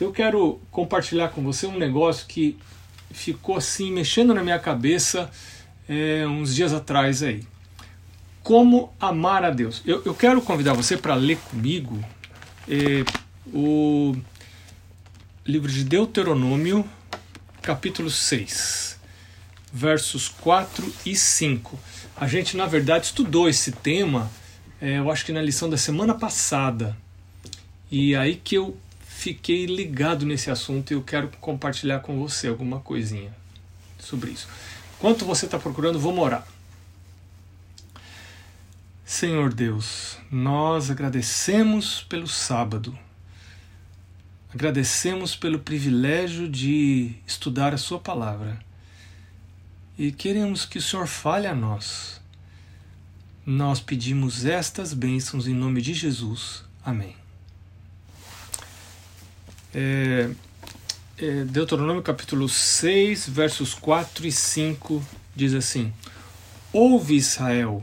eu quero compartilhar com você um negócio que ficou assim mexendo na minha cabeça é, uns dias atrás aí. Como amar a Deus. Eu, eu quero convidar você para ler comigo é, o livro de Deuteronômio, capítulo 6, versos 4 e 5. A gente, na verdade, estudou esse tema, é, eu acho que na lição da semana passada. E aí que eu fiquei ligado nesse assunto e eu quero compartilhar com você alguma coisinha sobre isso. Enquanto você está procurando, vou morar. Senhor Deus, nós agradecemos pelo sábado, agradecemos pelo privilégio de estudar a Sua palavra e queremos que o Senhor fale a nós. Nós pedimos estas bênçãos em nome de Jesus. Amém. É, é, Deuteronômio capítulo 6, versos 4 e 5 diz assim: Ouve Israel,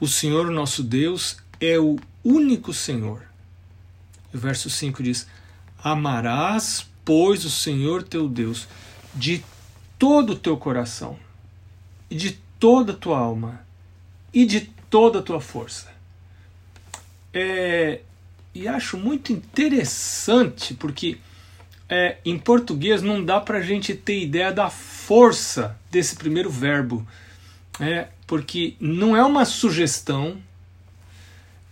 o Senhor nosso Deus é o único Senhor. O verso 5 diz: Amarás, pois, o Senhor teu Deus de todo o teu coração, e de toda a tua alma, e de toda a tua força. É, e acho muito interessante porque é, em português não dá para a gente ter ideia da força desse primeiro verbo, é, porque não é uma sugestão,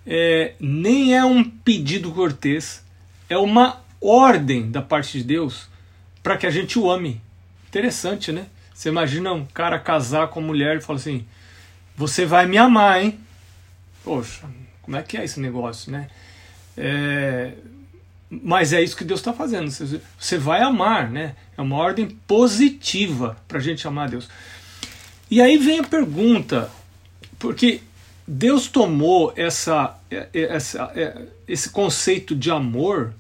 é, nem é um pedido cortês, é uma ordem da parte de Deus para que a gente o ame. Interessante, né? Você imagina um cara casar com uma mulher e falar assim: Você vai me amar, hein? Poxa, como é que é esse negócio, né? É, mas é isso que Deus está fazendo. Você vai amar, né? É uma ordem positiva para a gente amar a Deus. E aí vem a pergunta, porque Deus tomou essa, é, é, essa, é, esse conceito de amor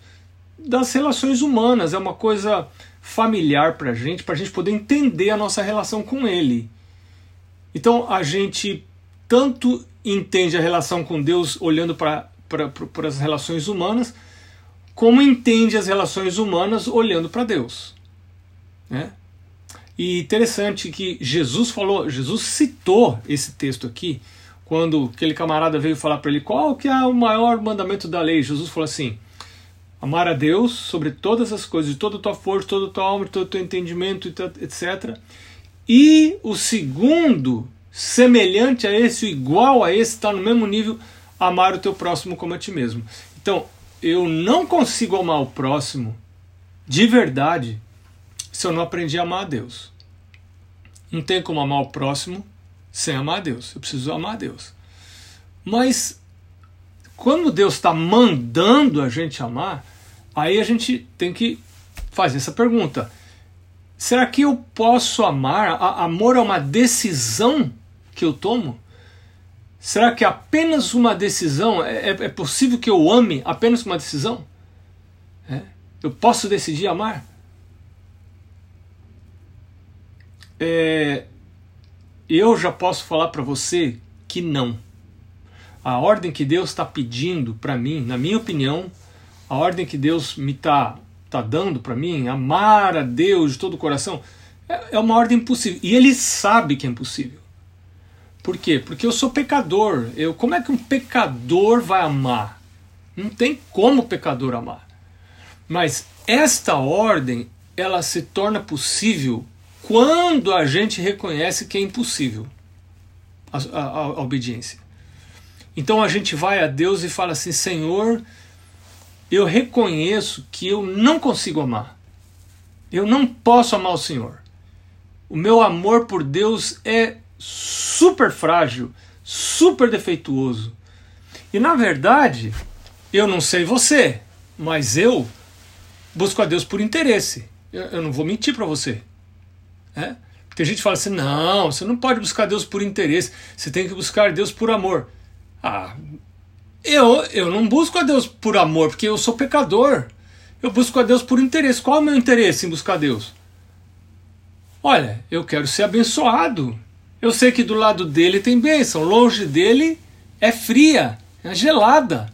das relações humanas, é uma coisa familiar para a gente, para a gente poder entender a nossa relação com Ele. Então a gente tanto entende a relação com Deus olhando para para as relações humanas, como entende as relações humanas olhando para Deus. Né? E interessante que Jesus falou, Jesus citou esse texto aqui, quando aquele camarada veio falar para ele qual que é o maior mandamento da lei. Jesus falou assim: amar a Deus sobre todas as coisas, de toda a tua força, toda a tua alma, todo o teu entendimento, etc. E o segundo, semelhante a esse, igual a esse, está no mesmo nível, amar o teu próximo como a ti mesmo. Então, eu não consigo amar o próximo de verdade se eu não aprendi a amar a Deus. Não tem como amar o próximo sem amar a Deus. Eu preciso amar a Deus. Mas quando Deus está mandando a gente amar, aí a gente tem que fazer essa pergunta: será que eu posso amar? A amor é uma decisão que eu tomo? Será que apenas uma decisão? É, é, é possível que eu ame apenas uma decisão? É? Eu posso decidir amar? É, eu já posso falar para você que não. A ordem que Deus está pedindo para mim, na minha opinião, a ordem que Deus me está tá dando para mim, amar a Deus de todo o coração, é, é uma ordem impossível. E Ele sabe que é impossível. Por quê? Porque eu sou pecador. Eu, como é que um pecador vai amar? Não tem como o pecador amar. Mas esta ordem, ela se torna possível quando a gente reconhece que é impossível a, a, a obediência. Então a gente vai a Deus e fala assim: Senhor, eu reconheço que eu não consigo amar. Eu não posso amar o Senhor. O meu amor por Deus é super frágil, super defeituoso. E na verdade, eu não sei você, mas eu busco a Deus por interesse. Eu, eu não vou mentir para você. É? Tem gente que fala assim: não, você não pode buscar Deus por interesse, você tem que buscar Deus por amor. Ah, eu, eu não busco a Deus por amor, porque eu sou pecador. Eu busco a Deus por interesse. Qual é o meu interesse em buscar Deus? Olha, eu quero ser abençoado. Eu sei que do lado dele tem bênção, longe dele é fria, é gelada.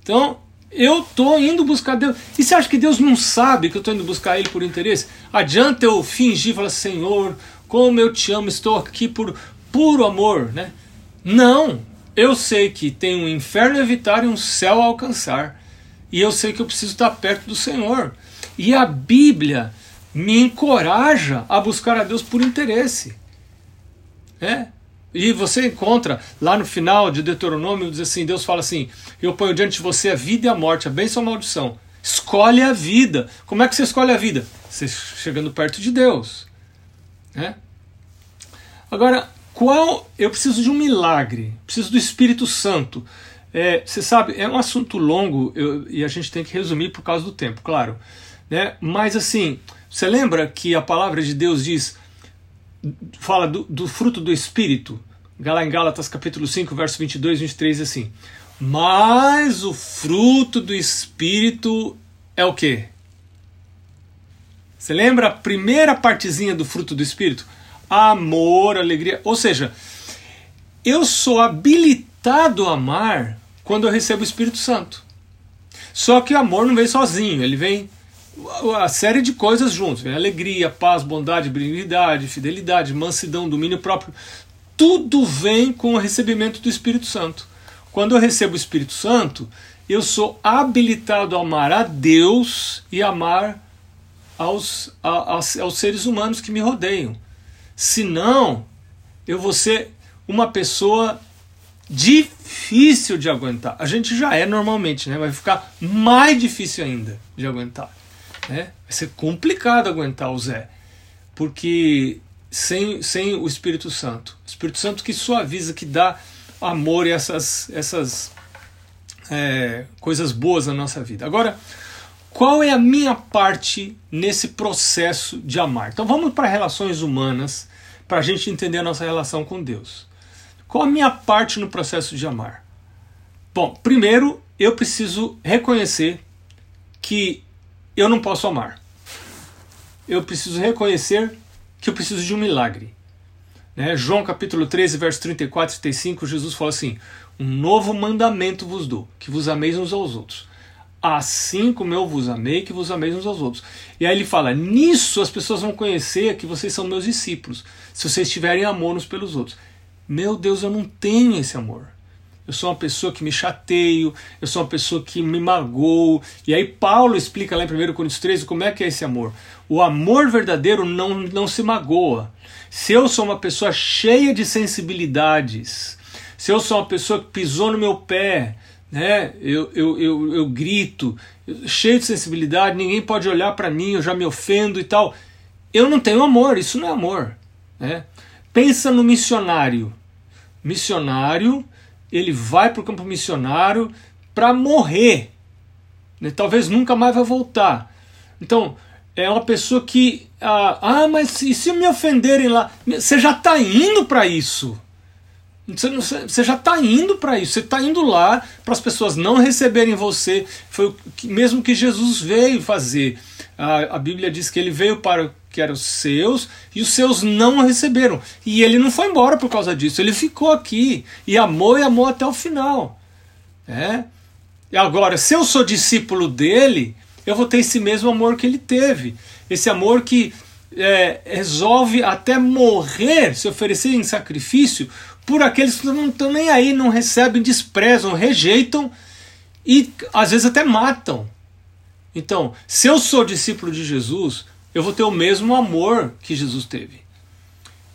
Então, Eu estou indo buscar Deus. E você acha que Deus não sabe que eu estou indo buscar Ele por interesse? Adianta eu fingir e falar, Senhor, como eu te amo, estou aqui por puro amor, né? Não, eu sei que tem um inferno a evitar e um céu a alcançar. E eu sei que eu preciso estar perto do Senhor. E a Bíblia me encoraja a buscar a Deus por interesse. É? E você encontra lá no final de Deuteronômio, diz assim: Deus fala assim: Eu ponho diante de você a vida e a morte, a bênção ou a maldição. Escolhe a vida. Como é que você escolhe a vida? Você chegando perto de Deus. Né? Agora, qual. Eu preciso de um milagre, preciso do Espírito Santo. É, você sabe, é um assunto longo eu, e a gente tem que resumir por causa do tempo, claro. Né? Mas assim, você lembra que a palavra de Deus diz fala do, do fruto do Espírito. Lá em Gálatas capítulo 5, verso 22 e 23, assim. Mas o fruto do Espírito é o quê? Você lembra a primeira partezinha do fruto do Espírito? Amor, alegria. Ou seja, eu sou habilitado a amar quando eu recebo o Espírito Santo. Só que o amor não vem sozinho, ele vem a série de coisas juntos. Vem alegria, paz, bondade, benignidade, fidelidade, mansidão, domínio próprio. Tudo vem com o recebimento do Espírito Santo. Quando eu recebo o Espírito Santo, eu sou habilitado a amar a Deus e amar aos, a, aos, aos seres humanos que me rodeiam. Senão, eu vou ser uma pessoa difícil de aguentar. A gente já é normalmente, né? Vai ficar mais difícil ainda de aguentar. Né? Vai ser complicado aguentar o Zé, porque sem, sem o Espírito Santo. O Espírito Santo que suaviza, que dá amor e essas, essas é, coisas boas na nossa vida. Agora, qual é a minha parte nesse processo de amar? Então vamos para relações humanas para a gente entender a nossa relação com Deus. Qual a minha parte no processo de amar? Bom, primeiro eu preciso reconhecer que eu não posso amar. Eu preciso reconhecer que eu preciso de um milagre. Né? João capítulo 13, verso 34 e 35, Jesus fala assim: Um novo mandamento vos dou, que vos ameis uns aos outros. Assim como eu vos amei, que vos ameis uns aos outros. E aí ele fala: Nisso as pessoas vão conhecer que vocês são meus discípulos, se vocês tiverem amor uns pelos outros. Meu Deus, eu não tenho esse amor eu sou uma pessoa que me chateio, eu sou uma pessoa que me magoo. E aí Paulo explica lá em 1 Coríntios 13 como é que é esse amor. O amor verdadeiro não, não se magoa. Se eu sou uma pessoa cheia de sensibilidades, se eu sou uma pessoa que pisou no meu pé, né, eu, eu, eu, eu grito, cheio de sensibilidade, ninguém pode olhar para mim, eu já me ofendo e tal. Eu não tenho amor, isso não é amor. Né? Pensa no missionário. Missionário ele vai para o campo missionário para morrer. Né? Talvez nunca mais vai voltar. Então, é uma pessoa que. Ah, ah mas e se me ofenderem lá? Você já está indo para isso. Você já está indo para isso. Você está indo lá para as pessoas não receberem você. Foi o que, mesmo que Jesus veio fazer. A, a Bíblia diz que ele veio para que eram seus e os seus não receberam. E ele não foi embora por causa disso. Ele ficou aqui e amou e amou até o final. É? E agora, se eu sou discípulo dele, eu vou ter esse mesmo amor que ele teve. Esse amor que é, resolve até morrer, se oferecer em sacrifício por aqueles que não estão nem aí, não recebem, desprezam, rejeitam e às vezes até matam. Então, se eu sou discípulo de Jesus, eu vou ter o mesmo amor que Jesus teve.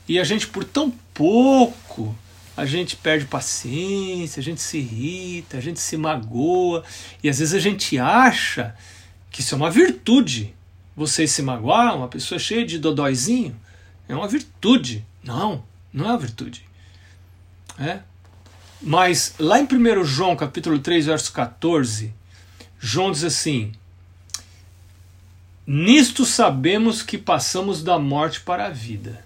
E a gente, por tão pouco, a gente perde paciência, a gente se irrita, a gente se magoa, e às vezes a gente acha que isso é uma virtude. Você se magoar, uma pessoa cheia de dodóizinho, é uma virtude. Não, não é uma virtude. É? Mas lá em 1 João capítulo 3, verso 14, João diz assim: Nisto sabemos que passamos da morte para a vida,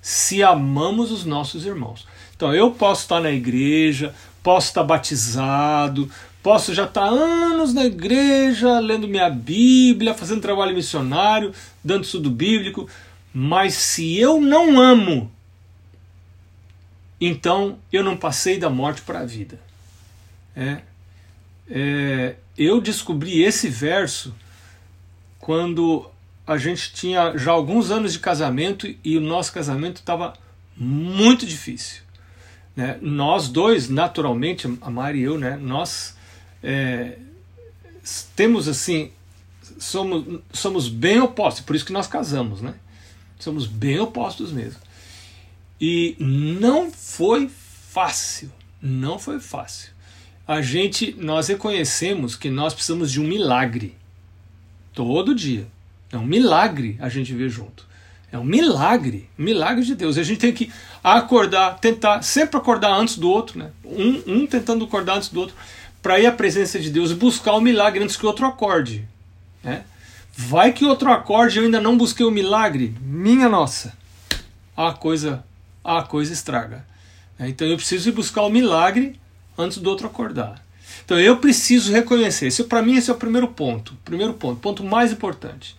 se amamos os nossos irmãos. Então eu posso estar na igreja, posso estar batizado, posso já estar anos na igreja, lendo minha Bíblia, fazendo trabalho missionário, dando estudo bíblico, mas se eu não amo, então eu não passei da morte para a vida. É, é, eu descobri esse verso quando a gente tinha já alguns anos de casamento e o nosso casamento estava muito difícil. Né? Nós dois, naturalmente, a Mari e eu, né? nós é, temos assim, somos, somos bem opostos, por isso que nós casamos, né? Somos bem opostos mesmo. E não foi fácil, não foi fácil. A gente, nós reconhecemos que nós precisamos de um milagre todo dia. É um milagre a gente ver junto. É um milagre, milagre de Deus. A gente tem que acordar, tentar sempre acordar antes do outro, né? Um, um tentando acordar antes do outro, para ir à presença de Deus e buscar o milagre antes que o outro acorde. Né? Vai que outro acorde eu ainda não busquei o milagre, minha nossa, a coisa, a coisa estraga. Então eu preciso ir buscar o milagre antes do outro acordar. Então eu preciso reconhecer. Esse para mim esse é o primeiro ponto, primeiro ponto, ponto mais importante.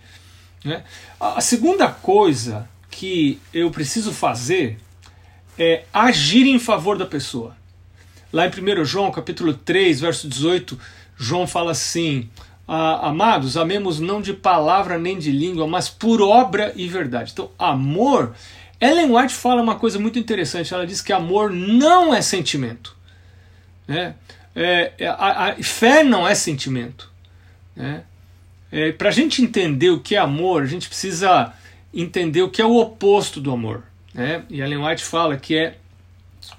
Né? A segunda coisa que eu preciso fazer é agir em favor da pessoa. Lá em 1 João, capítulo 3, verso 18, João fala assim: Amados, amemos não de palavra nem de língua, mas por obra e verdade. Então, amor. Ellen White fala uma coisa muito interessante. Ela diz que amor não é sentimento. Né? É, é a, a, fé não é sentimento. Né? É, Para a gente entender o que é amor, a gente precisa entender o que é o oposto do amor. Né? E Ellen White fala que é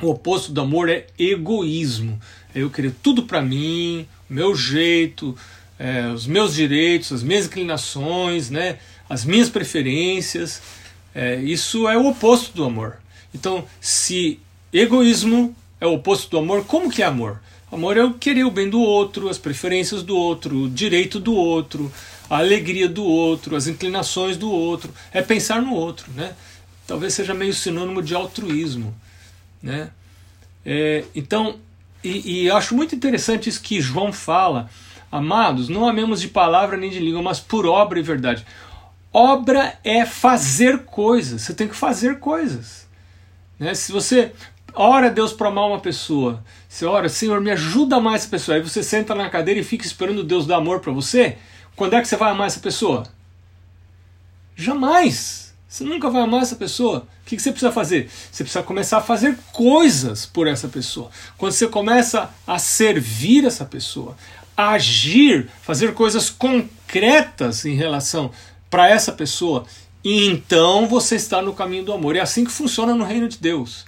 o oposto do amor é egoísmo. É eu querer tudo para mim, meu jeito, é, os meus direitos, as minhas inclinações, né? as minhas preferências. É, isso é o oposto do amor. Então, se egoísmo é o oposto do amor, como que é amor? Amor é o querer o bem do outro, as preferências do outro, o direito do outro, a alegria do outro, as inclinações do outro. É pensar no outro, né? Talvez seja meio sinônimo de altruísmo, né? É, então, e, e acho muito interessante isso que João fala. Amados, não amemos de palavra nem de língua, mas por obra e verdade. Obra é fazer coisas. Você tem que fazer coisas. Né? Se você ora Deus para amar uma pessoa, você ora, Senhor, me ajuda a amar essa pessoa. Aí você senta na cadeira e fica esperando Deus dar amor para você. Quando é que você vai amar essa pessoa? Jamais. Você nunca vai amar essa pessoa. O que você precisa fazer? Você precisa começar a fazer coisas por essa pessoa. Quando você começa a servir essa pessoa, a agir, fazer coisas concretas em relação para essa pessoa, então você está no caminho do amor. É assim que funciona no reino de Deus.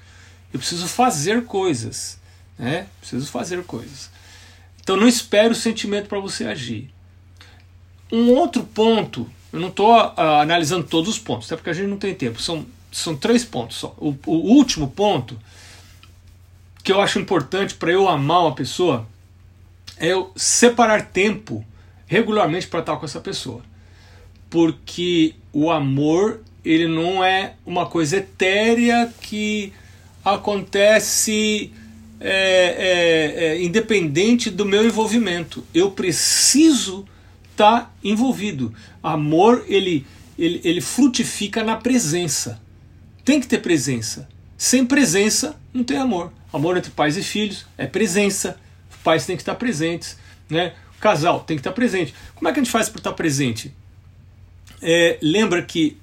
Eu preciso fazer coisas né? Preciso fazer coisas. Então não espere o sentimento para você agir. Um outro ponto, eu não estou uh, analisando todos os pontos, até porque a gente não tem tempo. São, são três pontos só. O, o último ponto que eu acho importante para eu amar uma pessoa é eu separar tempo regularmente para estar com essa pessoa. Porque o amor, ele não é uma coisa etérea que acontece é, é, é, independente do meu envolvimento. Eu preciso estar tá envolvido. Amor, ele, ele, ele frutifica na presença. Tem que ter presença. Sem presença, não tem amor. Amor entre pais e filhos é presença. Os pais têm que estar presentes. Né? O casal tem que estar presente. Como é que a gente faz para estar presente? É, lembra que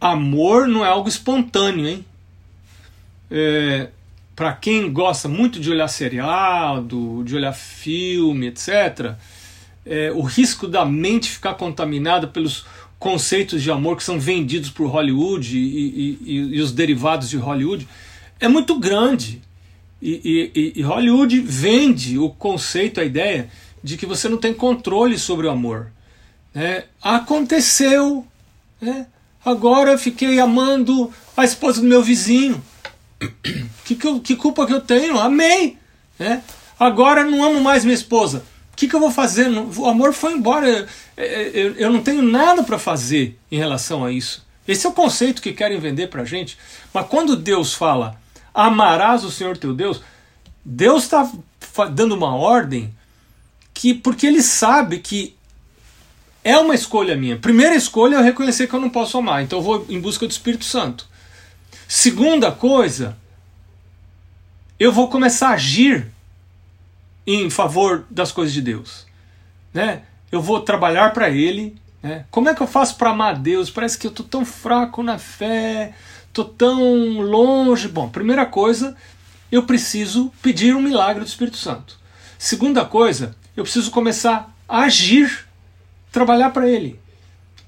amor não é algo espontâneo, hein? É, para quem gosta muito de olhar seriado, de olhar filme, etc., é, o risco da mente ficar contaminada pelos conceitos de amor que são vendidos por Hollywood e, e, e, e os derivados de Hollywood é muito grande. E, Hollywood vende o conceito, a ideia de que você não tem controle sobre o amor. Né? Aconteceu. Né? Agora fiquei amando a esposa do meu vizinho. Que, que, que, culpa que eu tenho? Amei! Né? Agora não amo mais minha esposa. O que, que eu vou fazer? O amor foi embora. Eu, eu, eu não tenho nada para fazer em relação a isso. Esse é o conceito que querem vender para gente. Mas quando Deus fala, amarás o Senhor teu Deus, Deus está dando uma ordem que porque Ele sabe que é uma escolha minha. Primeira escolha é reconhecer que eu não posso amar, então eu vou em busca do Espírito Santo. Segunda coisa, eu vou começar a agir em favor das coisas de Deus. né? Eu vou trabalhar para Ele. Né? Como é que eu faço para amar Deus? Parece que eu tô tão fraco na fé, tô tão longe. Bom, primeira coisa, eu preciso pedir um milagre do Espírito Santo. Segunda coisa, eu preciso começar a agir, trabalhar para Ele.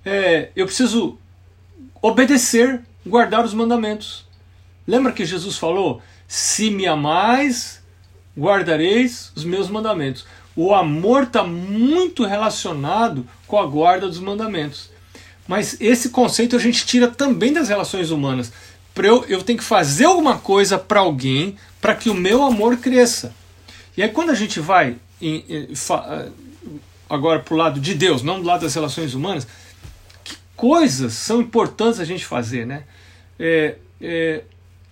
É, eu preciso obedecer, guardar os mandamentos. Lembra que Jesus falou: Se me amais, guardareis os meus mandamentos. O amor está muito relacionado com a guarda dos mandamentos. Mas esse conceito a gente tira também das relações humanas. Eu, eu tenho que fazer alguma coisa para alguém para que o meu amor cresça. E aí quando a gente vai em, em, fa, agora para o lado de Deus, não do lado das relações humanas, coisas são importantes a gente fazer, né? É, é,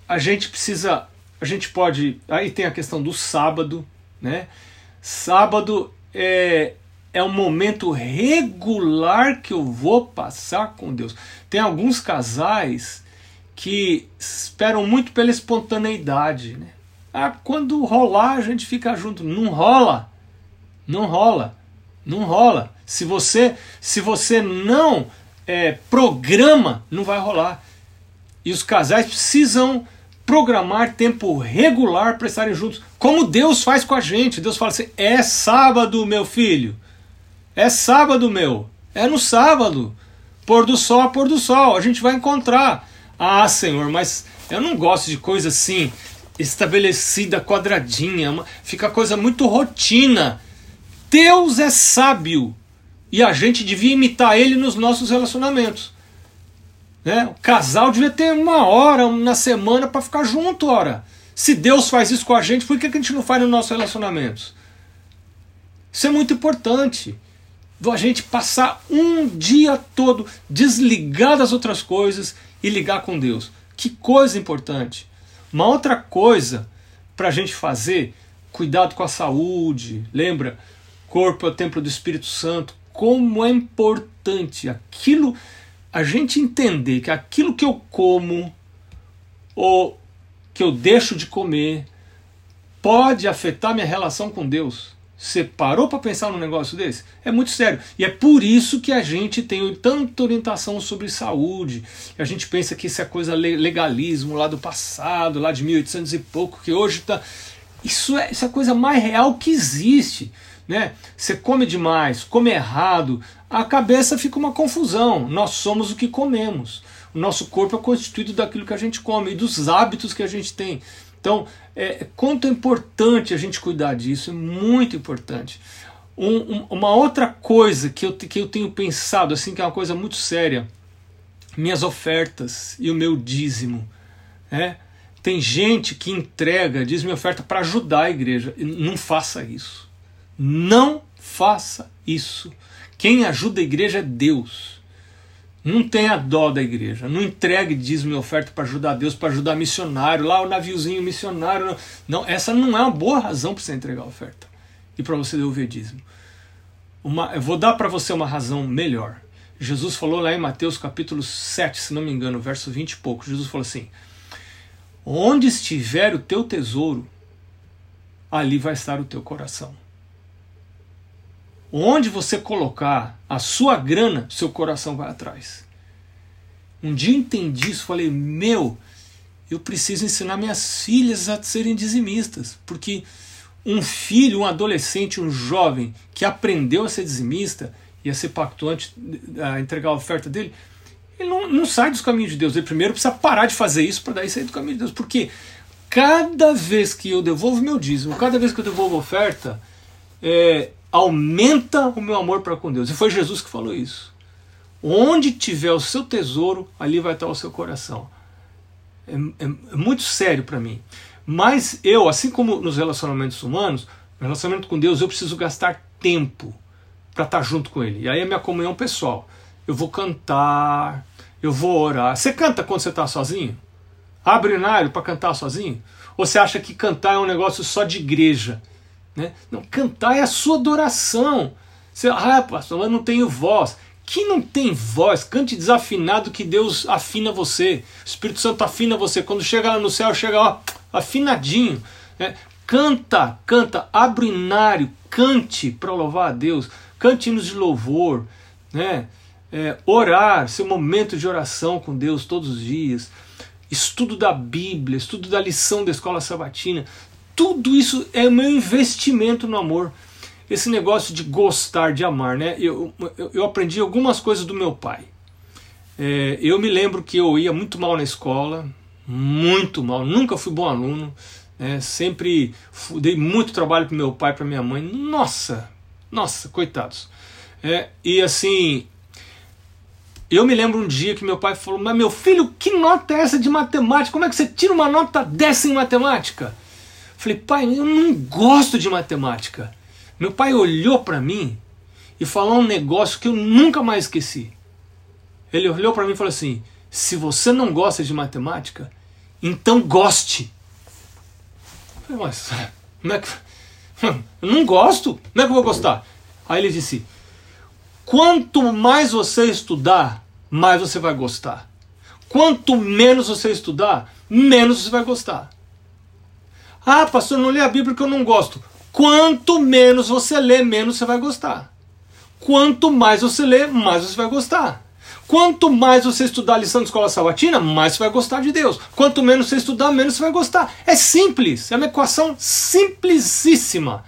a gente precisa, a gente pode, aí tem a questão do sábado, né? Sábado é, é um momento regular que eu vou passar com Deus. Tem alguns casais que esperam muito pela espontaneidade, né? Ah, quando rolar a gente fica junto. Não rola. Não rola. Não rola. Se você, se você não é, programa, não vai rolar. E os casais precisam programar tempo regular para estarem juntos, como Deus faz com a gente. Deus fala assim: é sábado, meu filho. É sábado, meu. É no sábado. Pôr do sol pôr do sol. A gente vai encontrar. Ah, Senhor, mas eu não gosto de coisa assim estabelecida, quadradinha, fica coisa muito rotina. Deus é sábio e a gente devia imitar ele nos nossos relacionamentos. Né? O casal devia ter uma hora na semana para ficar junto, ora. Se Deus faz isso com a gente, por que a gente não faz nos nossos relacionamentos? Isso é muito importante. A gente passar um dia todo desligado das outras coisas e ligar com Deus. Que coisa importante. Uma outra coisa para a gente fazer, cuidado com a saúde, lembra? Corpo é o templo do Espírito Santo. Como é importante aquilo, a gente entender que aquilo que eu como ou que eu deixo de comer pode afetar minha relação com Deus. Você parou para pensar num negócio desse? É muito sério. E é por isso que a gente tem tanta orientação sobre saúde. A gente pensa que isso é coisa legalismo lá do passado, lá de 1800 e pouco, que hoje está. Isso é, isso é a coisa mais real que existe. Né? Você come demais, come errado, a cabeça fica uma confusão. Nós somos o que comemos. O nosso corpo é constituído daquilo que a gente come e dos hábitos que a gente tem. Então, é, quanto é importante a gente cuidar disso, é muito importante. Um, um, uma outra coisa que eu, que eu tenho pensado, assim, que é uma coisa muito séria, minhas ofertas e o meu dízimo. É? Tem gente que entrega dízimo e oferta para ajudar a igreja. Não faça isso. Não faça isso. Quem ajuda a igreja é Deus. Não tenha dó da igreja. Não entregue dízimo e oferta para ajudar Deus, para ajudar missionário, lá o naviozinho missionário. Não, essa não é uma boa razão para você entregar a oferta e para você devolver dízimo. Uma, eu vou dar para você uma razão melhor. Jesus falou lá em Mateus capítulo 7, se não me engano, verso 20 e pouco. Jesus falou assim: Onde estiver o teu tesouro, ali vai estar o teu coração. Onde você colocar a sua grana, seu coração vai atrás. Um dia entendi isso, falei: meu, eu preciso ensinar minhas filhas a serem dizimistas, porque um filho, um adolescente, um jovem que aprendeu a ser dizimista e a ser pactuante, a entregar a oferta dele, ele não, não sai dos caminhos de Deus. Ele primeiro precisa parar de fazer isso para daí sair do caminho de Deus. Porque cada vez que eu devolvo meu dízimo, cada vez que eu devolvo oferta, é, aumenta o meu amor para com Deus. E foi Jesus que falou isso. Onde tiver o seu tesouro, ali vai estar o seu coração. É, é, é muito sério para mim. Mas eu, assim como nos relacionamentos humanos, no relacionamento com Deus, eu preciso gastar tempo para estar junto com Ele. E aí é minha comunhão pessoal. Eu vou cantar, eu vou orar. Você canta quando você está sozinho? Abre o para cantar sozinho? Ou você acha que cantar é um negócio só de igreja? Né? Não, cantar é a sua adoração. Você, ah, pastor, eu não tenho voz. Que não tem voz, cante desafinado que Deus afina você. O Espírito Santo afina você. Quando chega lá no céu, chega ó, afinadinho. Né? Canta, canta, abre inário, cante para louvar a Deus. cantinos de louvor, né? É, orar, seu momento de oração com Deus todos os dias, estudo da Bíblia, estudo da lição da escola sabatina, tudo isso é meu investimento no amor. Esse negócio de gostar, de amar, né? Eu, eu, eu aprendi algumas coisas do meu pai. É, eu me lembro que eu ia muito mal na escola, muito mal, nunca fui bom aluno, né? sempre dei muito trabalho para meu pai, para minha mãe. Nossa, nossa, coitados. É, e assim, eu me lembro um dia que meu pai falou: Mas meu filho, que nota é essa de matemática? Como é que você tira uma nota dessa em matemática? Falei, pai, eu não gosto de matemática. Meu pai olhou para mim e falou um negócio que eu nunca mais esqueci. Ele olhou para mim e falou assim: se você não gosta de matemática, então goste. Eu falei, mas como é que. Eu não gosto, como é que eu vou gostar? Aí ele disse: quanto mais você estudar, mais você vai gostar. Quanto menos você estudar, menos você vai gostar. Ah, pastor, não lê a Bíblia porque eu não gosto. Quanto menos você lê, menos você vai gostar. Quanto mais você lê, mais você vai gostar. Quanto mais você estudar a lição de escola sabatina, mais você vai gostar de Deus. Quanto menos você estudar, menos você vai gostar. É simples, é uma equação simplicíssima.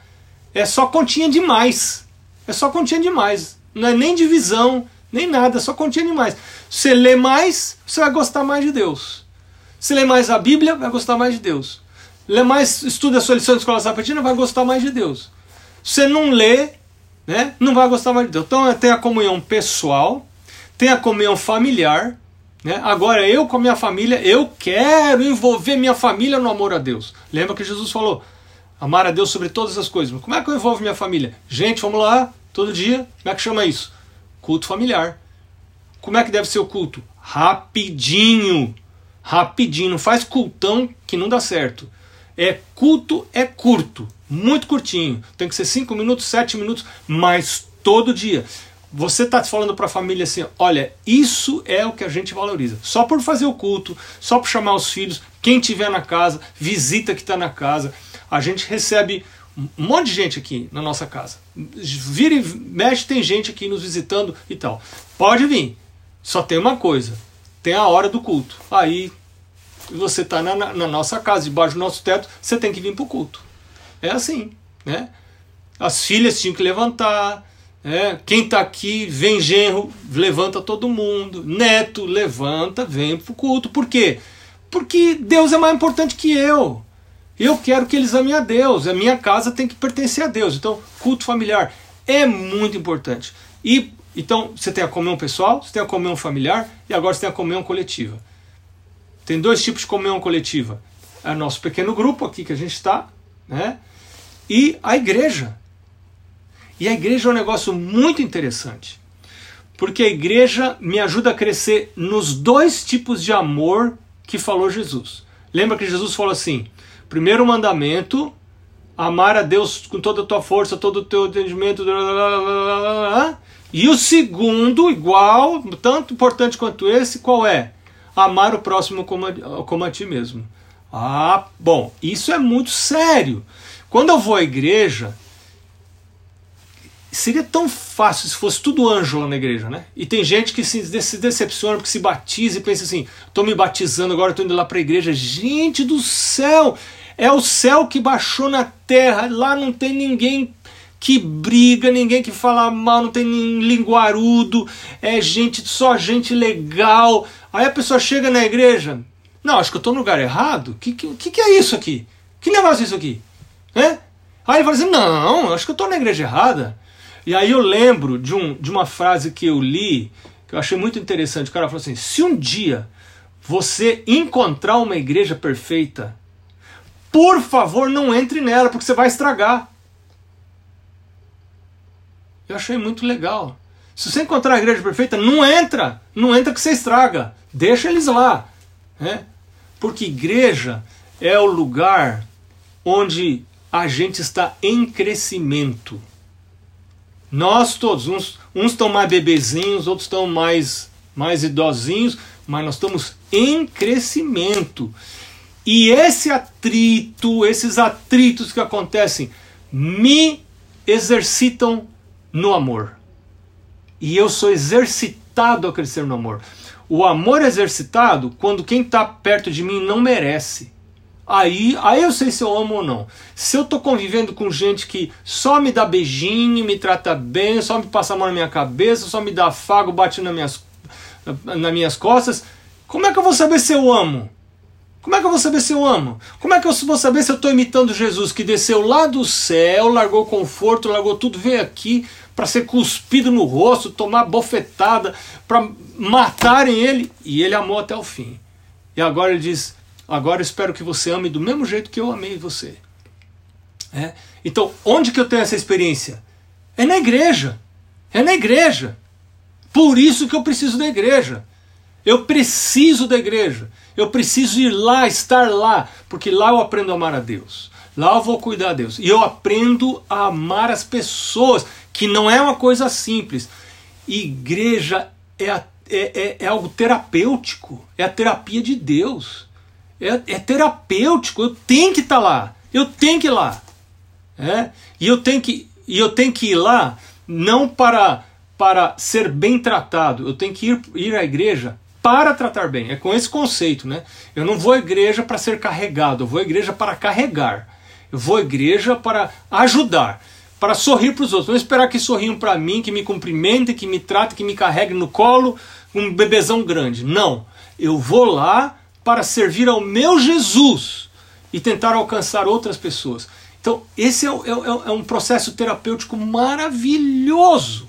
É só continha demais. É só continha demais. Não é nem divisão, nem nada, é só continha demais. Você lê mais, você vai gostar mais de Deus. Se lê mais a Bíblia, vai gostar mais de Deus. Lê mais, estuda a sua lição de escola sabatina, vai gostar mais de Deus. Se você não lê, né, não vai gostar mais de Deus. Então tem a comunhão pessoal, tem a comunhão familiar. Né? Agora eu com a minha família, eu quero envolver minha família no amor a Deus. Lembra que Jesus falou: amar a Deus sobre todas as coisas. Mas como é que eu envolvo minha família? Gente, vamos lá, todo dia. Como é que chama isso? Culto familiar. Como é que deve ser o culto? Rapidinho. Rapidinho. Não faz cultão que não dá certo. É culto, é curto. Muito curtinho. Tem que ser 5 minutos, 7 minutos, mas todo dia você está falando para a família assim: olha, isso é o que a gente valoriza. Só por fazer o culto, só por chamar os filhos, quem tiver na casa, visita que está na casa. A gente recebe um monte de gente aqui na nossa casa. Vira e mexe, tem gente aqui nos visitando e tal. Pode vir. Só tem uma coisa: tem a hora do culto. Aí você está na, na, nossa casa, debaixo do nosso teto, você tem que vir para o culto. É assim, né? As filhas tinham que levantar, é, quem está aqui, vem genro, levanta todo mundo. Neto, levanta, vem para o culto. Por quê? Porque Deus é mais importante que eu. Eu quero que eles amem a Deus. A minha casa tem que pertencer a Deus. Então, culto familiar é muito importante. E então você tem a comunhão pessoal, você tem a comunhão familiar e agora você tem a comunhão coletiva. Tem dois tipos de comunhão coletiva. É o nosso pequeno grupo aqui que a gente está, né? E a igreja. E a igreja é um negócio muito interessante, porque a igreja me ajuda a crescer nos dois tipos de amor que falou Jesus. Lembra que Jesus falou assim: primeiro mandamento, amar a Deus com toda a tua força, todo o teu entendimento, e o segundo, igual, tanto importante quanto esse, qual é? Amar o próximo como a, como a ti mesmo. Ah, bom, isso é muito sério. Quando eu vou à igreja, Seria tão fácil se fosse tudo anjo lá na igreja, né? E tem gente que se, decepciona porque se batiza e pensa assim: estou me batizando, agora estou indo lá para a igreja. Gente do céu! É o céu que baixou na terra, lá não tem ninguém que briga, ninguém que fala mal, não tem linguarudo, é gente, só gente legal. Aí a pessoa chega na igreja, não, acho que eu estou no lugar errado. O que, que, que é isso aqui? Que negócio é isso aqui? É? Aí ele fala assim, não, acho que eu estou na igreja errada. E aí eu lembro de, um, de uma frase que eu li, que eu achei muito interessante. O cara falou assim: se um dia você encontrar uma igreja perfeita, por favor não entre nela, porque você vai estragar. Eu achei muito legal. Se você encontrar a igreja perfeita, não entra, não entra que você estraga. Deixa eles lá. Né? Porque igreja é o lugar onde a gente está em crescimento. Nós todos, uns, uns estão mais bebezinhos, outros estão mais, mais idosinhos, mas nós estamos em crescimento. E esse atrito, esses atritos que acontecem, me exercitam no amor. E eu sou exercitado a crescer no amor. O amor exercitado quando quem está perto de mim não merece. Aí, aí eu sei se eu amo ou não. Se eu tô convivendo com gente que só me dá beijinho, me trata bem, só me passa a mão na minha cabeça, só me dá afago, bate nas minhas, nas minhas costas, como é que eu vou saber se eu amo? Como é que eu vou saber se eu amo? Como é que eu vou saber se eu estou imitando Jesus que desceu lá do céu, largou conforto, largou tudo, veio aqui para ser cuspido no rosto, tomar bofetada, para matarem ele e ele amou até o fim. E agora ele diz: Agora espero que você ame do mesmo jeito que eu amei você. É? Então, onde que eu tenho essa experiência? É na igreja. É na igreja. Por isso que eu preciso da igreja. Eu preciso da igreja. Eu preciso ir lá, estar lá, porque lá eu aprendo a amar a Deus. Lá eu vou cuidar a Deus. E eu aprendo a amar as pessoas, que não é uma coisa simples. Igreja é, a, é, é, é algo terapêutico, é a terapia de Deus é, é terapêutico. Eu tenho que estar tá lá. Eu tenho que ir lá. É? E eu tenho que e eu tenho que ir lá não para para ser bem tratado. Eu tenho que ir, ir à igreja para tratar bem. É com esse conceito, né? Eu não vou à igreja para ser carregado. Eu vou à igreja para carregar. Eu vou à igreja para ajudar, para sorrir para os outros. Não esperar que sorriam para mim, que me cumprimentem, que me tratem, que me carreguem no colo, um bebezão grande. Não. Eu vou lá para servir ao meu Jesus e tentar alcançar outras pessoas. Então, esse é, é, é um processo terapêutico maravilhoso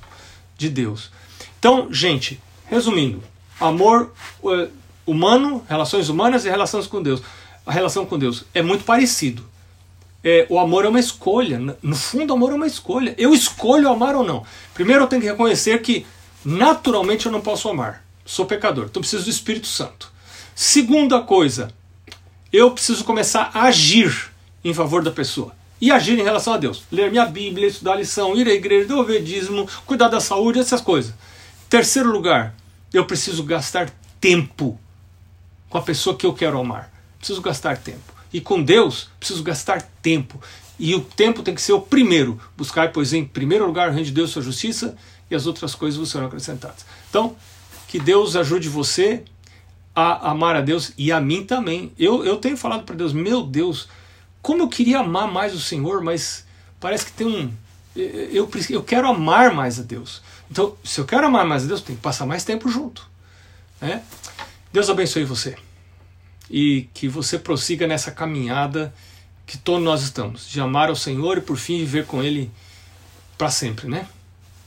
de Deus. Então, gente, resumindo, amor é, humano, relações humanas e relações com Deus. A relação com Deus é muito parecido. É, o amor é uma escolha. No fundo, o amor é uma escolha. Eu escolho amar ou não. Primeiro, eu tenho que reconhecer que naturalmente eu não posso amar. Sou pecador. Então, preciso do Espírito Santo. Segunda coisa, eu preciso começar a agir em favor da pessoa. E agir em relação a Deus. Ler minha Bíblia, estudar a lição, ir à igreja, devolver dízimo, cuidar da saúde, essas coisas. Terceiro lugar, eu preciso gastar tempo com a pessoa que eu quero amar. Preciso gastar tempo. E com Deus, preciso gastar tempo. E o tempo tem que ser o primeiro. Buscar, pois, em primeiro lugar o reino de Deus, sua justiça, e as outras coisas vos serão acrescentadas. Então, que Deus ajude você a amar a Deus e a mim também. Eu, eu tenho falado para Deus, meu Deus, como eu queria amar mais o Senhor, mas parece que tem um. Eu, eu quero amar mais a Deus. Então, se eu quero amar mais a Deus, tem que passar mais tempo junto. Né? Deus abençoe você. E que você prossiga nessa caminhada que todos nós estamos, de amar ao Senhor e por fim viver com Ele para sempre, né?